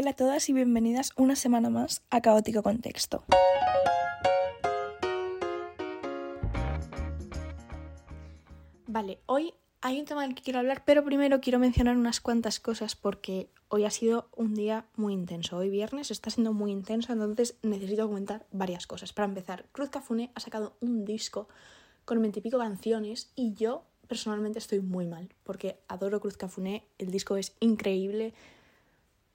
Hola a todas y bienvenidas una semana más a Caótico Contexto. Vale, hoy hay un tema del que quiero hablar, pero primero quiero mencionar unas cuantas cosas porque hoy ha sido un día muy intenso. Hoy viernes está siendo muy intenso, entonces necesito comentar varias cosas. Para empezar, Cruz Cafune ha sacado un disco con veintipico canciones y yo personalmente estoy muy mal porque adoro Cruz Cafuné, el disco es increíble,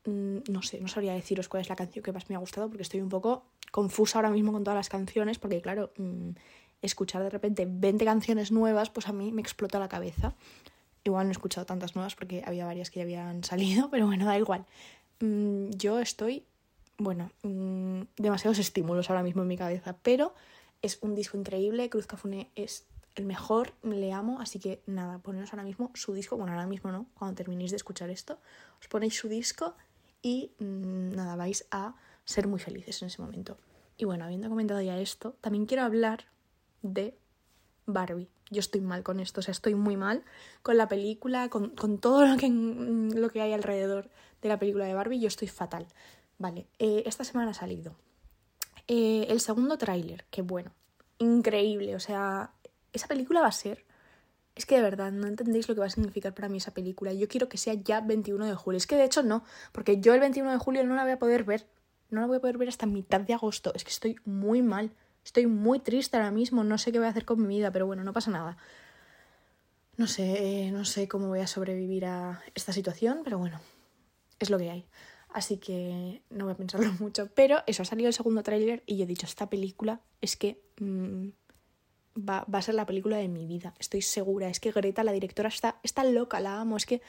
no sé, no sabría deciros cuál es la canción que más me ha gustado porque estoy un poco confusa ahora mismo con todas las canciones porque claro, mm, escuchar de repente 20 canciones nuevas pues a mí me explota la cabeza. Igual no he escuchado tantas nuevas porque había varias que ya habían salido, pero bueno, da igual. Mm, yo estoy, bueno, demasiados estímulos ahora mismo en mi cabeza, pero es un disco increíble, Cruz Cafune es el mejor, le amo, así que nada, poneros ahora mismo su disco, bueno, ahora mismo no, cuando terminéis de escuchar esto, os ponéis su disco y mm, nada, vais a ser muy felices en ese momento. Y bueno, habiendo comentado ya esto, también quiero hablar de Barbie. Yo estoy mal con esto, o sea, estoy muy mal con la película, con, todo lo que, mm, lo que hay alrededor de la película de Barbie, yo estoy fatal. Vale, eh, esta semana ha salido eh, el segundo tráiler, que bueno, increíble, o sea, esa película va a ser es que de verdad no entendéis lo que va a significar para mí esa película. Yo quiero que sea ya 21 de julio. Es que de hecho no, porque yo el 21 de julio no la voy a poder ver. No la voy a poder ver hasta mitad de agosto. Es que estoy muy mal. Estoy muy triste ahora mismo. No sé qué voy a hacer con mi vida, pero bueno, no pasa nada. No sé, no sé cómo voy a sobrevivir a esta situación, pero bueno, es lo que hay. Así que no voy a pensarlo mucho. Pero eso, ha salido el segundo tráiler y yo he dicho, esta película es que... Mm, va, a ser la película de mi vida, estoy segura. Es que Greta, la directora, está, está loca, la amo. Es que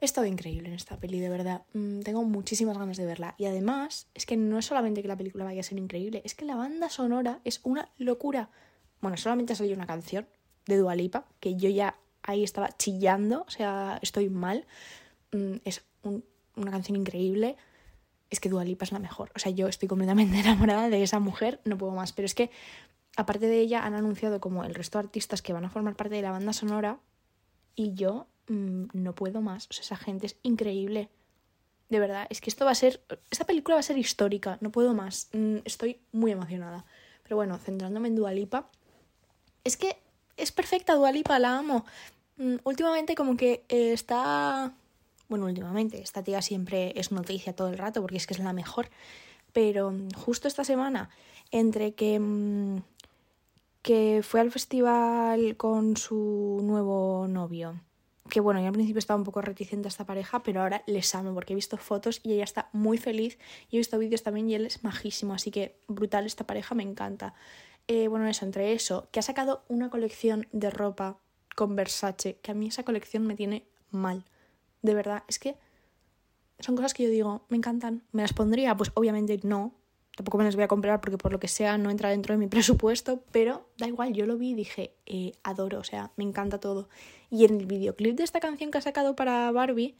he estado increíble en esta peli, de verdad. Mm, tengo muchísimas ganas de verla. Y además, es que no es solamente que la película vaya a ser increíble, es que la banda sonora es una locura. Bueno, solamente ha salido una canción de Dualipa, que yo ya ahí estaba chillando, o sea, estoy mal. Mm, es una canción increíble. Es que Dualipa es la mejor. O sea, yo estoy completamente enamorada de esa mujer, no puedo más. Pero es que aparte de ella, han anunciado como el resto de artistas que van a formar parte de la banda sonora y yo mm, no puedo más. O sea, esa gente es increíble. De verdad, es que esto va a ser. Esta película va a ser histórica, no puedo más. Mm, estoy muy emocionada. Pero bueno, centrándome en Dualipa. Es que es perfecta Dualipa, la amo. Mm, últimamente, como que eh, está. Bueno, últimamente, esta tía siempre es noticia todo el rato porque es que es la mejor. Pero justo esta semana, entre que que fue al festival con su nuevo novio. Que bueno, yo al principio estaba un poco reticente a esta pareja, pero ahora les amo porque he visto fotos y ella está muy feliz. Y he visto vídeos también y él es majísimo, así que brutal esta pareja, me encanta. Eh, bueno, eso, entre eso, que ha sacado una colección de ropa con Versace, que a mí esa colección me tiene mal. De verdad, es que son cosas que yo digo, me encantan. ¿Me las pondría? Pues obviamente no, tampoco me las voy a comprar porque por lo que sea no entra dentro de mi presupuesto, pero da igual, yo lo vi y dije, eh, adoro, o sea, me encanta todo. Y en el videoclip de esta canción que ha sacado para Barbie,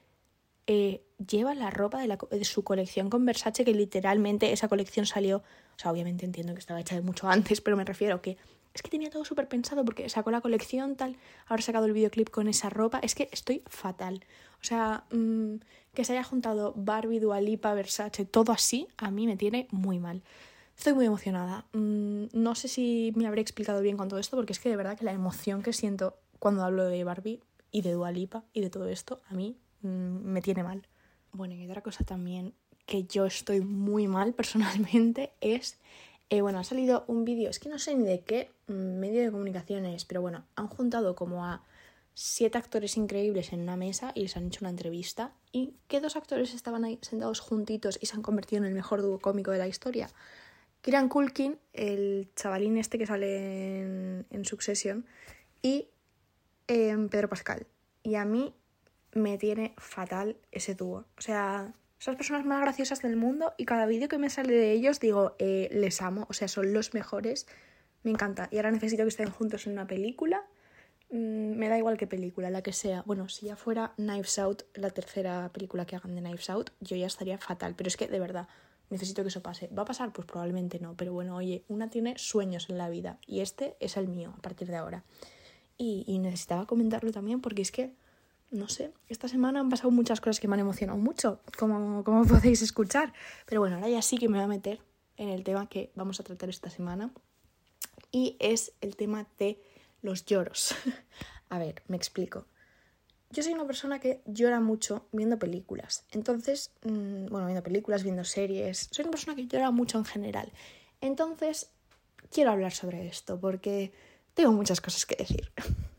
eh, lleva la ropa de, la, de, su colección con Versace, que literalmente esa colección salió, o sea, obviamente entiendo que estaba hecha de mucho antes, pero me refiero que es que tenía todo súper pensado porque sacó la colección tal, ahora sacado el videoclip con esa ropa, es que estoy fatal. O sea, mm, que se haya juntado Barbie, Dualipa, Versace, todo así, a mí me tiene muy mal. Estoy muy emocionada. Mm, no sé si me habré explicado bien con todo esto, porque es que de verdad que la emoción que siento cuando hablo de Barbie y de Dualipa y de todo esto, a mí mm, me tiene mal. Bueno, y otra cosa también que yo estoy muy mal personalmente es eh, bueno, ha salido un vídeo, es que no sé ni de qué medio de comunicaciones, pero bueno, han juntado como a siete actores increíbles en una mesa y les han hecho una entrevista. ¿Y qué dos actores estaban ahí sentados juntitos y se han convertido en el mejor dúo cómico de la historia? Kieran Culkin, el chavalín este que sale en, Succession, y em, Pedro Pascal. Y a mí me tiene fatal ese dúo. O sea, son las personas más graciosas del mundo y cada vídeo que me sale de ellos digo, eh, les amo, o sea, son los mejores, me encanta. Y ahora necesito que estén juntos en una película, mm, me da igual qué película, la que sea. Bueno, si ya fuera Knives Out, la tercera película que hagan de Knives Out, yo ya estaría fatal, pero es que de verdad, necesito que eso pase. ¿Va a pasar? Pues probablemente no, pero bueno, oye, una tiene sueños en la vida y este es el mío a partir de ahora. Y, y necesitaba comentarlo también porque es que no sé, esta semana han pasado muchas cosas que me han emocionado mucho, como, como podéis escuchar. Pero bueno, ahora ya sí que me voy a meter en el tema que vamos a tratar esta semana. Y es el tema de los lloros. a ver, me explico. Yo soy una persona que llora mucho viendo películas. Entonces, mm, bueno, viendo películas, viendo series. Soy una persona que llora mucho en general. Entonces, quiero hablar sobre esto porque tengo muchas cosas que decir.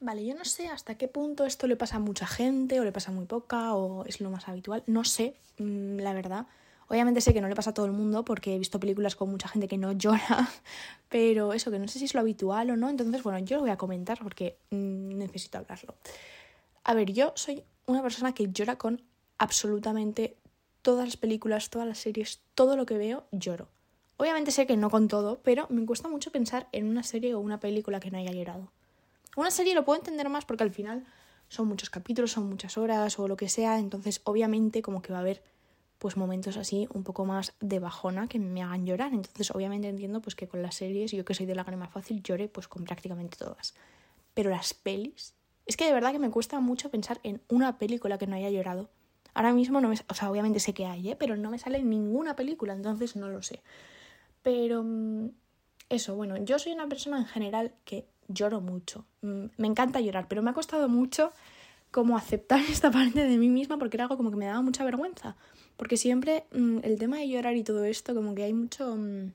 Vale, yo no sé hasta qué punto esto le pasa a mucha gente o le pasa muy poca o es lo más habitual. No sé, mm, la verdad. Obviamente sé que no le pasa a todo el mundo porque he visto películas con mucha gente que no llora, pero eso, que no sé si es lo habitual o no. Entonces, bueno, yo lo voy a comentar porque mm, necesito hablarlo. A ver, yo soy una persona que llora con absolutamente todas las películas, todas las series, todo lo que veo, lloro. Obviamente sé que no con todo, pero me cuesta mucho pensar en una serie o una película que no haya llorado. Una serie lo puedo entender más porque al final son muchos capítulos, son muchas horas o lo que sea, entonces obviamente como que va a haber pues momentos así un poco más de bajona que me hagan llorar. Entonces obviamente entiendo pues que con las series, yo que soy de la lágrima fácil, llore pues con prácticamente todas. Pero las pelis, es que de verdad que me cuesta mucho pensar en una película que no haya llorado. Ahora mismo no me, o sea, obviamente sé que hay, ¿eh? pero no me sale ninguna película, entonces no lo sé. Pero mm, eso, bueno, yo soy una persona en general que lloro mucho. Mm, me encanta llorar, pero me ha costado mucho como aceptar esta parte de mí misma porque era algo como que me daba mucha vergüenza. Porque siempre mm, el tema de llorar y todo esto, como que hay mucho, mm,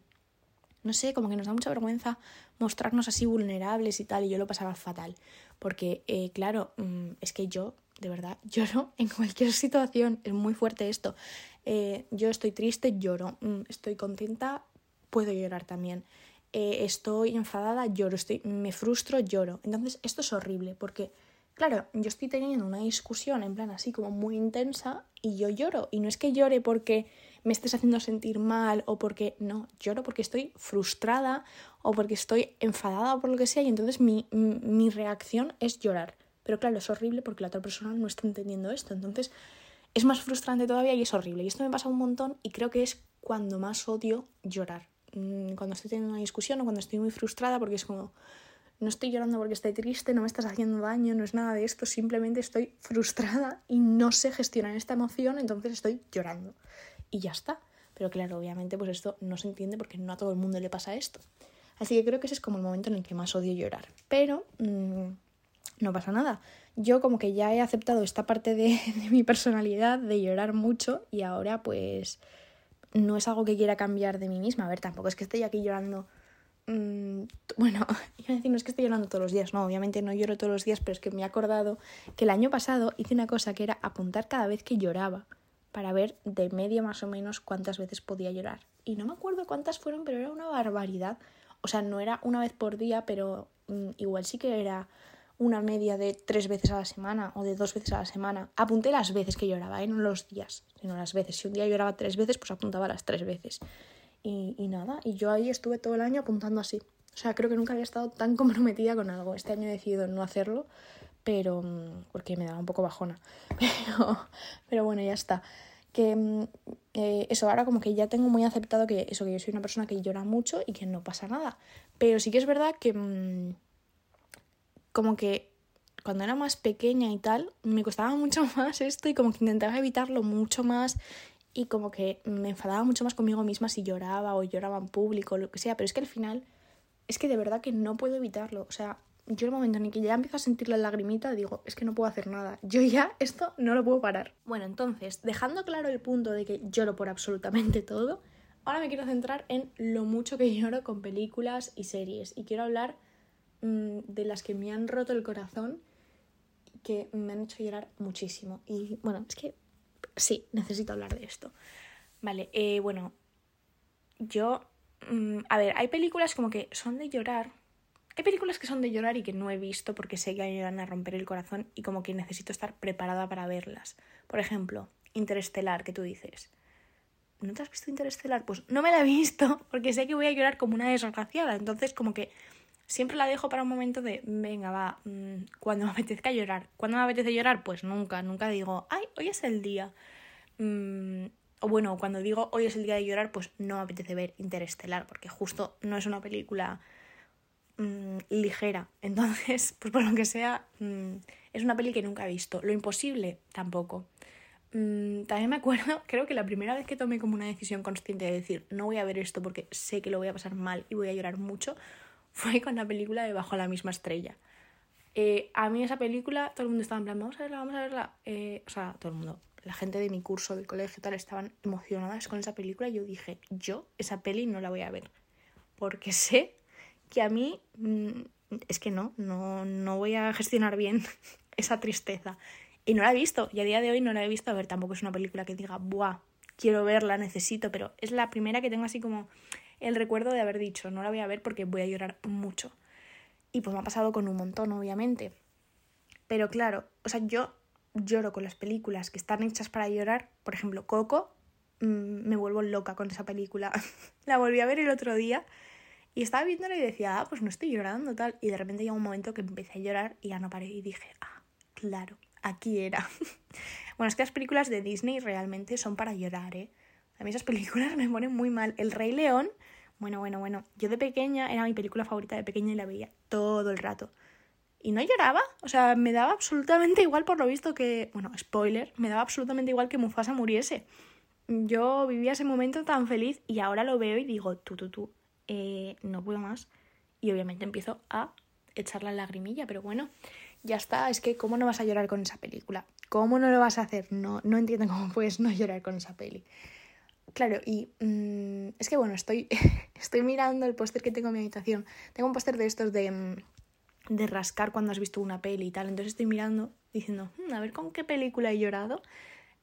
no sé, como que nos da mucha vergüenza mostrarnos así vulnerables y tal, y yo lo pasaba fatal. Porque, eh, claro, es que yo, de verdad, lloro en cualquier situación, es muy fuerte esto. Eh, yo estoy triste, lloro, estoy contenta, puedo llorar también. Eh, estoy enfadada, lloro, estoy, me frustro, lloro. Entonces esto es horrible porque, claro, yo estoy teniendo una discusión en plan así como muy intensa y yo lloro. Y no es que llore porque me estés haciendo sentir mal o porque no, lloro porque estoy frustrada o porque estoy enfadada o por lo que sea y entonces mi, mi reacción es llorar. Pero claro, es horrible porque la otra persona no está entendiendo esto. Entonces es más frustrante todavía y es horrible. Y esto me pasa un montón y creo que es cuando más odio llorar. Mm, cuando estoy teniendo una discusión o cuando estoy muy frustrada porque es como, no estoy llorando porque estoy triste, no me estás haciendo daño, no es nada de esto, simplemente estoy frustrada y no sé gestionar esta emoción, entonces estoy llorando. Y ya está. Pero claro, obviamente pues esto no se entiende porque no a todo el mundo le pasa esto. Así que creo que ese es como el momento en el que más odio llorar. Pero mm, no pasa nada. Yo como que ya he aceptado esta parte de, de mi personalidad de llorar mucho y ahora pues no es algo que quiera cambiar de mí misma. A ver, tampoco es que estoy aquí llorando. Mm, bueno, iba a decir, no es que estoy llorando todos los días, no, obviamente no lloro todos los días, pero es que me he acordado que el año pasado hice una cosa que era apuntar cada vez que lloraba para ver de media más o menos cuántas veces podía llorar. Y no me acuerdo cuántas fueron, pero era una barbaridad. O sea, no era una vez por día, pero mm, igual sí que era una media de tres veces a la semana o de dos veces a la semana. Apunté las veces que lloraba, ¿eh? no los días, sino las veces. Si un día lloraba tres veces, pues apuntaba las tres veces. Y, nada, y yo ahí estuve todo el año apuntando así. O sea, creo que nunca había estado tan comprometida con algo. Este año he decidido no hacerlo, pero mm, porque me daba un poco bajona. Pero, pero bueno, ya está. Que mm, eh, eso, ahora como que ya tengo muy aceptado que eso, que yo soy una persona que llora mucho y que no pasa nada. Pero sí que es verdad que mm, como que cuando era más pequeña y tal, me costaba mucho más esto y como que intentaba evitarlo mucho más y como que me enfadaba mucho más conmigo misma si lloraba o lloraba en público o lo que sea, pero es que al final es que de verdad que no puedo evitarlo, o sea, yo el momento en el que ya empiezo a sentir la lagrimita digo, es que no puedo hacer nada, yo ya esto no lo puedo parar. Bueno, entonces, dejando claro el punto de que lloro por absolutamente todo, ahora me quiero centrar en lo mucho que lloro con películas y series. Y quiero hablar de las que me han roto el corazón que me han hecho llorar muchísimo. Y bueno, es que sí, necesito hablar de esto. Vale, eh, bueno, yo... Mm, a ver, hay películas como que son de llorar. Hay películas que son de llorar y que no he visto porque sé que me van a romper el corazón y como que necesito estar preparada para verlas. Por ejemplo, Interestelar, que tú dices. ¿No te has visto Interestelar? Pues no me la he visto porque sé que voy a llorar como una desgraciada. Entonces como que siempre la dejo para un momento de, venga, va, mm, cuando me apetezca llorar. ¿Cuándo me apetece llorar? Pues nunca, nunca digo, ay, hoy es el día. Mm, o bueno, cuando digo hoy es el día de llorar, pues no me apetece ver Interestelar, porque justo no es una película mm, ligera. Entonces, pues por lo que sea, mm, es una peli que nunca he visto. Lo imposible, tampoco. También me acuerdo, creo que la primera vez que tomé como una decisión consciente de decir, no voy a ver esto porque sé que lo voy a pasar mal y voy a llorar mucho, fue con la película de Bajo la misma estrella. Eh, a mí esa película, todo el mundo estaba en plan, vamos a verla, vamos a verla. Eh, o sea, todo el mundo, la gente de mi curso, del colegio tal, estaban emocionadas con esa película y yo dije, yo esa peli no la voy a ver. Porque sé que a mí mm, es que no, no, no voy a gestionar bien esa tristeza. Y no la he visto, y a día de hoy no la he visto. A ver, tampoco es una película que diga, ¡buah! Quiero verla, necesito, pero es la primera que tengo así como el recuerdo de haber dicho, no la voy a ver porque voy a llorar mucho. Y pues me ha pasado con un montón, obviamente. Pero claro, o sea, yo lloro con las películas que están hechas para llorar. Por ejemplo, Coco, mm, me vuelvo loca con esa película. la volví a ver el otro día y estaba viéndola y decía, ah, pues no estoy llorando, tal. Y de repente llegó un momento que empecé a llorar y ya no paré y dije, ah, claro, aquí era. bueno, es que las películas de Disney realmente son para llorar, ¿eh? A mí esas películas me ponen muy mal. El Rey León, bueno, bueno, bueno. Yo de pequeña era mi película favorita de pequeña y la veía todo el rato. Y no lloraba, o sea, me daba absolutamente igual por lo visto que, bueno, spoiler, me daba absolutamente igual que Mufasa muriese. Yo vivía ese momento tan feliz y ahora lo veo y digo, tú, tú, tú, eh, no puedo más. Y obviamente empiezo a echar la lagrimilla, pero bueno, ya está, es que ¿cómo no vas a llorar con esa película? ¿Cómo no lo vas a hacer? No, no entiendo cómo puedes no llorar con esa peli. Claro, y mm, es que bueno, estoy, estoy mirando el póster que tengo en mi habitación. Tengo un póster de estos de, mm, de rascar cuando has visto una peli y tal. Entonces estoy mirando diciendo, hmm, a ver con qué película he llorado.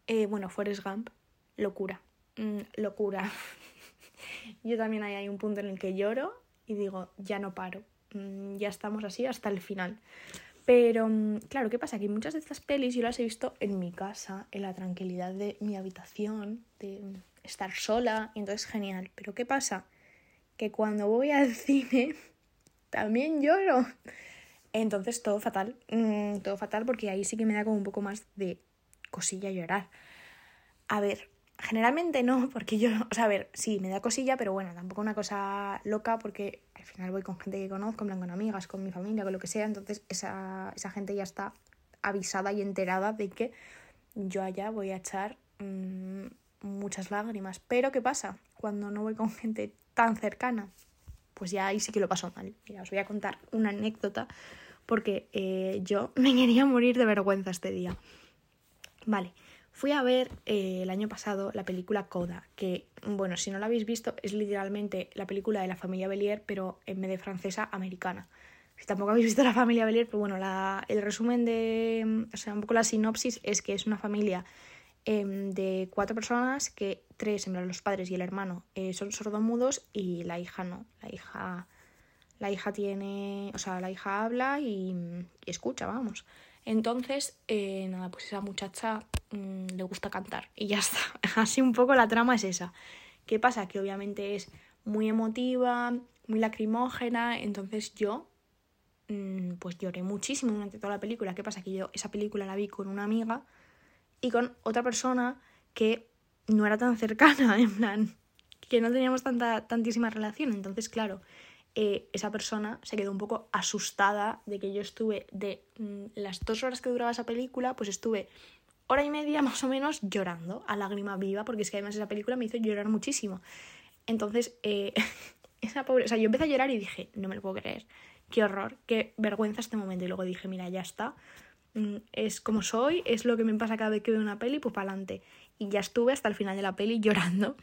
Eh, bueno, Forrest Gump, locura, mm, locura. Yo también hay, un punto en el que lloro y digo, ya no paro, ya estamos así hasta el final. Pero claro, ¿qué pasa? Que muchas de estas pelis yo las he visto en mi casa, en la tranquilidad de mi habitación, de estar sola, y entonces genial. Pero ¿qué pasa? Que cuando voy al cine también lloro. Entonces todo fatal, mm, todo fatal porque ahí sí que me da como un poco más de cosilla llorar. A ver, Generalmente no, porque yo, o sea, a ver, sí, me da cosilla, pero bueno, tampoco una cosa loca porque al final voy con gente que conozco, en plan con amigas, con mi familia, con lo que sea, entonces esa, esa gente ya está avisada y enterada de que yo allá voy a echar mm, muchas lágrimas. Pero ¿qué pasa? Cuando no voy con gente tan cercana, pues ya ahí sí que lo paso mal. Mira, os voy a contar una anécdota porque eh, yo me quería morir de vergüenza este día. Vale. Fui a ver eh, el año pasado la película Coda, que, bueno, si no la habéis visto, es literalmente la película de la familia Belier, pero en vez de francesa, americana. Si tampoco habéis visto la familia Belier, pero bueno, la, el resumen de, o sea, un poco la sinopsis es que es una familia em, de cuatro personas, que tres, en los padres y el hermano, eh, son sordomudos y la hija no. La hija, la hija tiene, o sea, la hija habla y, escucha, vamos. Entonces, eh, nada, pues esa muchacha Mm, le gusta cantar y ya está. Así un poco la trama es esa. ¿Qué pasa? Que obviamente es muy emotiva, muy lacrimógena, entonces yo mm, pues lloré muchísimo durante toda la película. ¿Qué pasa? Que yo esa película la vi con una amiga y con otra persona que no era tan cercana, en plan, que no teníamos tanta, tantísima relación. Entonces, claro, eh, esa persona se quedó un poco asustada de que yo estuve de mm, las dos horas que duraba esa película, pues estuve hora y media más o menos llorando a lágrima viva, porque es que además esa película me hizo llorar muchísimo. Entonces, eh, esa pobre, o sea, yo empecé a llorar y dije, no me lo puedo creer, qué horror, qué vergüenza este momento. Y luego dije, mira, ya está, es como soy, es lo que me pasa cada vez que veo una peli, pues para adelante. Y ya estuve hasta el final de la peli llorando.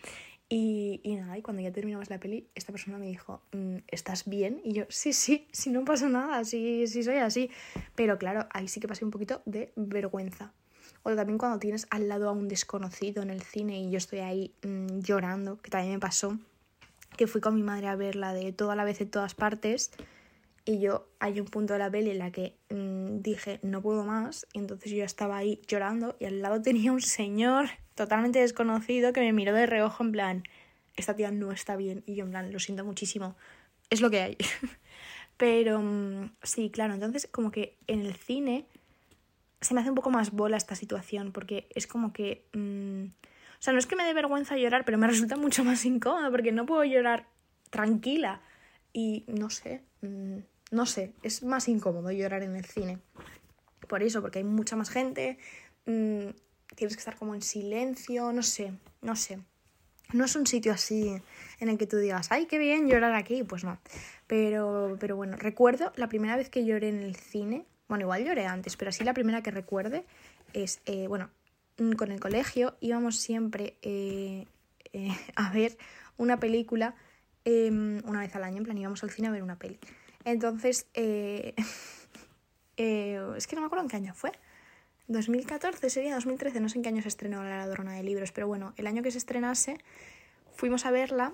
Y, y, nada, y cuando ya terminamos la peli, esta persona me dijo, mm, ¿estás bien? Y yo, sí, sí, sí, no pasa nada, sí, sí soy así. Pero claro, ahí sí que pasé un poquito de vergüenza. O también cuando tienes al lado a un desconocido en el cine y yo estoy ahí mm, llorando, que también me pasó, que fui con mi madre a verla de toda la vez en todas partes y yo hay un punto de la peli en la que mm, dije no puedo más y entonces yo estaba ahí llorando y al lado tenía un señor totalmente desconocido que me miró de reojo en plan esta tía no está bien y yo en plan lo siento muchísimo es lo que hay pero mm, sí claro entonces como que en el cine se me hace un poco más bola esta situación, porque es como que... Mm, o sea, no es que me dé vergüenza llorar, pero me resulta mucho más incómodo, porque no puedo llorar tranquila. Y no sé, no sé, es más incómodo llorar en el cine. Por eso, porque hay mucha más gente, mm, tienes que estar como en silencio, no sé, no sé. No es un sitio así en el que tú digas, ay, qué bien llorar aquí, pues no. Pero, pero bueno, recuerdo la primera vez que lloré en el cine, bueno, igual lloré antes, pero así la primera que recuerde es, eh, bueno, mm, con el colegio íbamos siempre eh, eh, a ver una película em, una vez al año, en plan íbamos al cine a ver una peli. Entonces, es que no me acuerdo en qué año fue. 2014 sería 2013, no sé en qué año se estrenó La Ladrona de Libros, pero bueno, el año que se estrenase fuimos a verla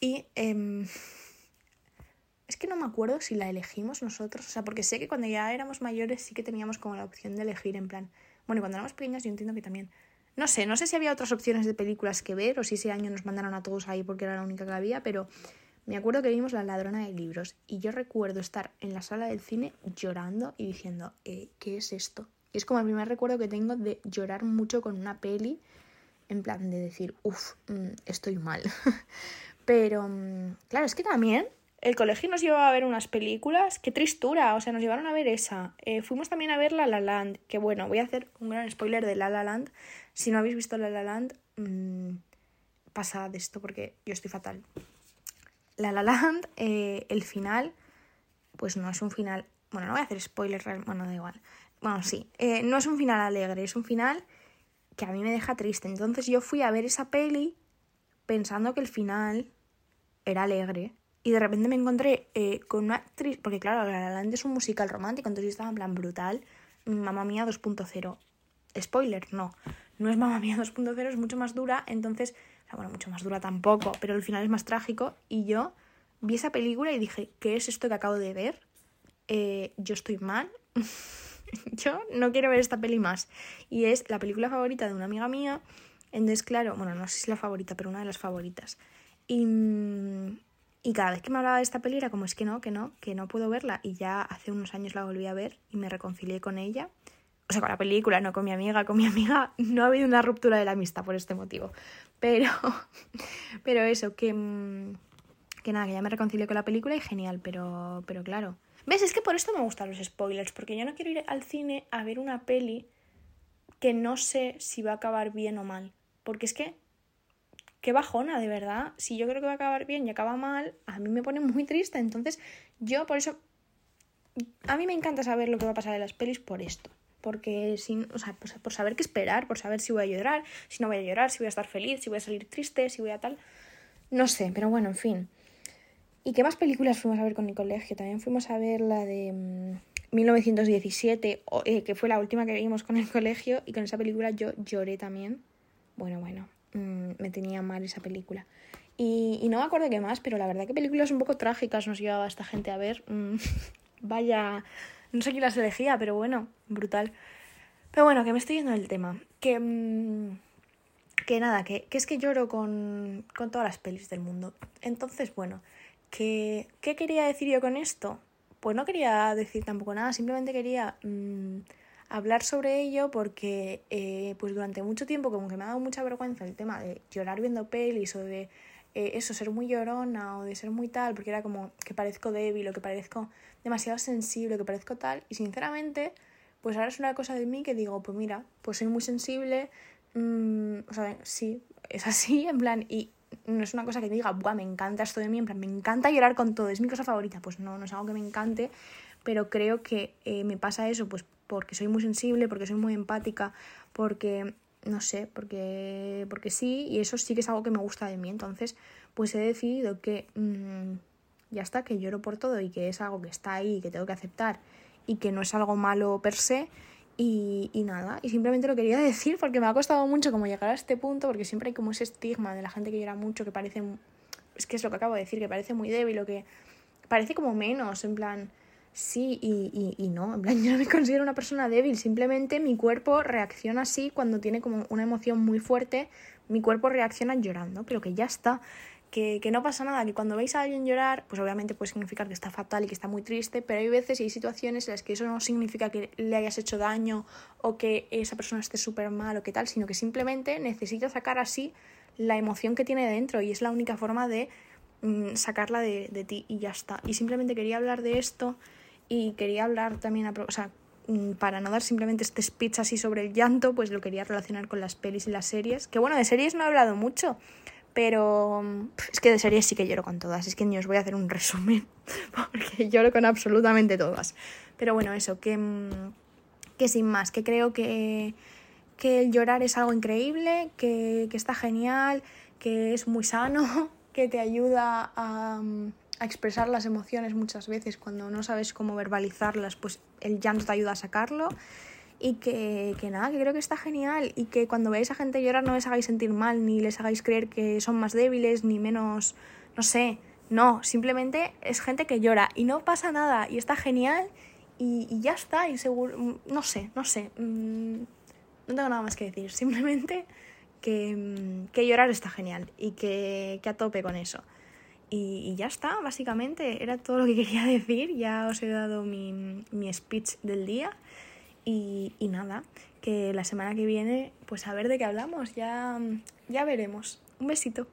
y em, es que no me acuerdo si la elegimos nosotros, o sea, porque sé que cuando ya éramos mayores sí que teníamos como la opción de elegir en plan, bueno, y cuando éramos pequeñas yo entiendo que también, no sé, no sé si había otras opciones de películas que ver o si ese año nos mandaron a todos ahí porque era la única que había, pero me acuerdo que vimos La Ladrona de Libros y yo recuerdo estar en la sala del cine llorando y diciendo, eh, ¿qué es esto? Y es como el primer recuerdo que tengo de llorar mucho con una peli, en plan de decir, uff, mm, estoy mal. Pero, mm, claro, es que también el colegio nos llevaba a ver unas películas, qué tristura, o sea, nos llevaron a ver esa. Eh, fuimos también a ver La La Land, que bueno, voy a hacer un gran spoiler de La La Land. Si no habéis visto La La Land, mmm, pasad esto porque yo estoy fatal. La La Land, eh, el final, pues no es un final, bueno, no voy a hacer spoiler, bueno, da igual. Bueno, sí, eh, no es un final alegre, es un final que a mí me deja triste. Entonces yo fui a ver esa peli pensando que el final era alegre. Y de repente me encontré eh, con una actriz, porque claro, La La es un musical romántico, entonces yo estaba en plan brutal. Mamá Mía 2.0. Spoiler, no. No es Mamá Mía 2.0, es mucho más dura, entonces, sea, bueno, mucho más dura tampoco, pero el final es más trágico. Y yo vi esa película y dije, ¿qué es esto que acabo de ver? Eh, yo estoy mal. yo no quiero ver esta peli más. Y es la película favorita de una amiga mía. Entonces, claro, bueno, no sé si es la favorita, pero una de las favoritas. Y, y cada vez que me hablaba de esta peli era como, es que no, que no, que no puedo verla. Y ya hace unos años la volví a ver y me reconcilié con ella. O sea, con la película, no con mi amiga. Con mi amiga no ha habido una ruptura de la amistad por este motivo. Pero, pero eso, que, que nada, que ya me reconcilié con la película y genial, pero, pero claro ¿Ves? Es que por esto me gustan los spoilers, porque yo no quiero ir al cine a ver una peli que no sé si va a acabar bien o mal. Porque es que, qué bajona, de verdad. Si yo creo que va a acabar bien y acaba mal, a mí me pone muy triste. Entonces, yo por eso, a mí me encanta saber lo que va a pasar en las pelis por esto. Porque, sin, o sea, por, por saber qué esperar, por saber si voy a llorar, si no voy a llorar, si voy a estar feliz, si voy a salir triste, si voy a tal. No sé, pero bueno, en fin. ¿Y qué más películas fuimos a ver con mi colegio? También fuimos a ver la de 1917, mm, eh, que fue la última que vimos con el colegio, y con esa película yo lloré también. Bueno, bueno, mm, me tenía mal esa película. Y, no me acuerdo qué más, pero la verdad que películas un poco trágicas nos llevaba esta gente a ver. Mm, vaya, no sé quién las elegía, pero bueno, brutal. Pero bueno, que me estoy yendo del tema. Que, que nada, que, que es que lloro con, con todas las pelis del mundo. Entonces, bueno, ¿Qué, quería decir yo con esto? Pues no quería decir tampoco nada, simplemente quería mm, hablar sobre ello porque eh, pues durante mucho tiempo como que me ha dado mucha vergüenza el tema de llorar viendo pelis o de eh, eso, ser muy llorona o de ser muy tal, porque era como que parezco débil o que parezco demasiado sensible, que parezco tal. Y sinceramente, pues ahora es una cosa de mí que digo, pues mira, pues soy muy sensible, mm, o sea, sí, es así, en plan, y no es una cosa que diga, Buah, me encanta esto de mí, en plan, me encanta llorar con todo, es mi cosa favorita. Pues no, no es algo que me encante, pero creo que eh, me pasa eso, pues porque soy muy sensible, porque soy muy empática, porque, no sé, porque, porque sí, y eso sí que es algo que me gusta de mí. Entonces, pues he decidido que mm, ya está, que lloro por todo y que es algo que está ahí y que tengo que aceptar y que no es algo malo per se y, y, nada, y simplemente lo quería decir porque me ha costado mucho como llegar a este punto, porque siempre hay como ese estigma de la gente que llora mucho, que parece, es que es lo que acabo de decir, que parece muy débil o que parece como menos, en plan, sí y, y, no, en plan, yo no me considero una persona débil, simplemente mi cuerpo reacciona así cuando tiene como una emoción muy fuerte, mi cuerpo reacciona llorando, pero que ya está, que, que, no pasa nada, que cuando veis a alguien llorar, pues obviamente puede significar que está fatal y que está muy triste, pero hay veces y hay situaciones en las que eso no significa que le hayas hecho daño o que esa persona esté súper mal o qué tal, sino que simplemente necesita sacar así la emoción que tiene dentro y es la única forma de mm, sacarla de, de ti y ya está. Y simplemente quería hablar de esto y quería hablar también, a, o sea, mm, para no dar simplemente este speech así sobre el llanto, pues lo quería relacionar con las pelis y las series. Que bueno, de series no he hablado mucho, pero mm, es que de series sí que lloro con todas. Es que ni os voy a hacer un resumen, porque lloro con absolutamente todas. Pero bueno, eso, que, que sin más, que creo que, que el llorar es algo increíble, que, que está genial, que es muy sano, que te ayuda a a expresar las emociones muchas veces cuando no sabes cómo verbalizarlas, pues el llanto te ayuda a sacarlo. Y que, que nada, que creo que está genial. Y que cuando veáis a gente llorar no les hagáis sentir mal, ni les hagáis creer que son más débiles, ni menos, no sé, no, simplemente es gente que llora y no pasa nada y está genial y, ya está, y mm, no sé, no sé, mm, no tengo nada más que decir, simplemente que, mm, que llorar está genial y que, que a tope con eso. Y, ya está, básicamente, era todo lo que quería decir. Ya os he dado mi, mi speech del día. Y, y, nada, que la semana que viene, pues a ver de qué hablamos, ya, ya veremos. Un besito.